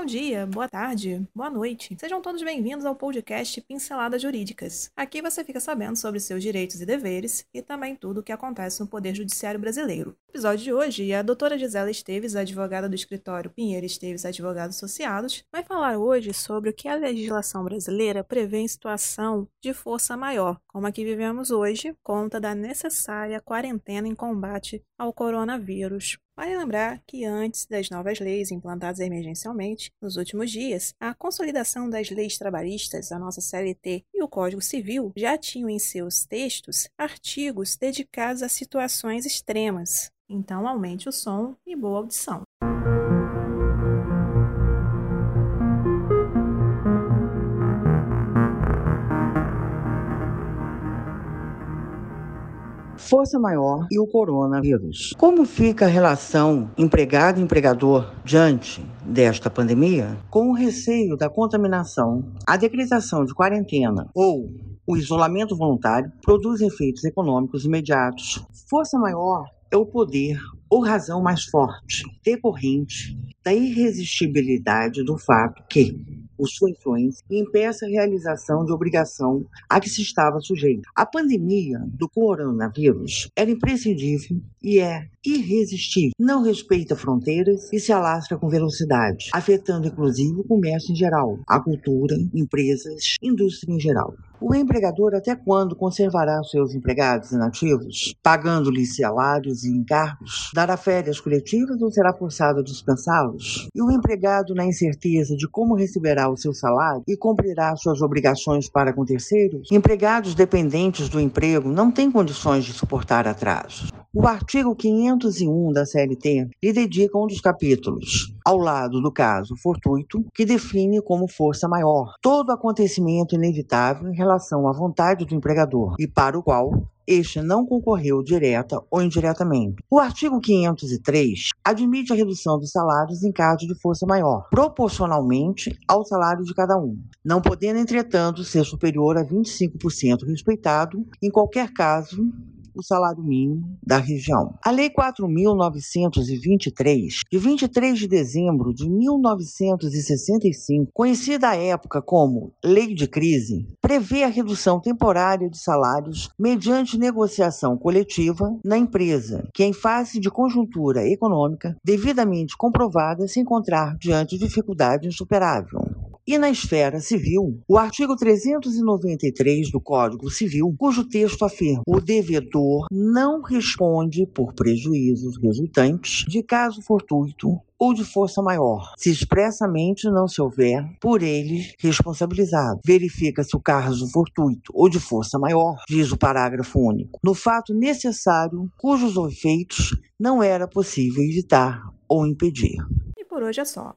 Bom dia, boa tarde, boa noite. Sejam todos bem-vindos ao podcast Pinceladas Jurídicas. Aqui você fica sabendo sobre seus direitos e deveres e também tudo o que acontece no Poder Judiciário Brasileiro. No episódio de hoje, a doutora Gisela Esteves, advogada do escritório Pinheiro Esteves Advogados Associados, vai falar hoje sobre o que a legislação brasileira prevê em situação de força maior, como a que vivemos hoje, conta da necessária quarentena em combate ao coronavírus. Vale lembrar que antes das novas leis implantadas emergencialmente, nos últimos dias, a consolidação das leis trabalhistas, a nossa CLT e o Código Civil já tinham em seus textos artigos dedicados a situações extremas. Então, aumente o som e boa audição. Força maior e o coronavírus. Como fica a relação empregado-empregador diante desta pandemia? Com o receio da contaminação, a decretação de quarentena ou o isolamento voluntário produz efeitos econômicos imediatos. Força maior é o poder ou razão mais forte, decorrente da irresistibilidade do fato que, por sua influência e impeça a realização de obrigação a que se estava sujeito. A pandemia do coronavírus era imprescindível e é irresistível. Não respeita fronteiras e se alastra com velocidade, afetando inclusive o comércio em geral, a cultura, empresas, indústria em geral. O empregador até quando conservará seus empregados inativos, pagando-lhes salários e encargos? Dará férias coletivas ou será forçado a dispensá-los? E o empregado, na incerteza de como receberá o seu salário e cumprirá suas obrigações para com terceiros? Empregados dependentes do emprego não têm condições de suportar atrasos. O artigo 501 da CLT lhe dedica um dos capítulos, ao lado do caso fortuito, que define como força maior todo acontecimento inevitável em relação à vontade do empregador e para o qual este não concorreu direta ou indiretamente. O artigo 503 admite a redução dos salários em caso de força maior, proporcionalmente ao salário de cada um, não podendo, entretanto, ser superior a 25% respeitado em qualquer caso o salário mínimo da região. A Lei 4.923, de 23 de dezembro de 1965, conhecida à época como Lei de Crise, prevê a redução temporária de salários mediante negociação coletiva na empresa, que, em face de conjuntura econômica devidamente comprovada, se encontrar diante de dificuldade insuperável. E na esfera civil, o artigo 393 do Código Civil, cujo texto afirma: o devedor não responde por prejuízos resultantes de caso fortuito ou de força maior, se expressamente não se houver por ele responsabilizado. Verifica-se o caso fortuito ou de força maior, diz o parágrafo único, no fato necessário cujos efeitos não era possível evitar ou impedir. E por hoje é só.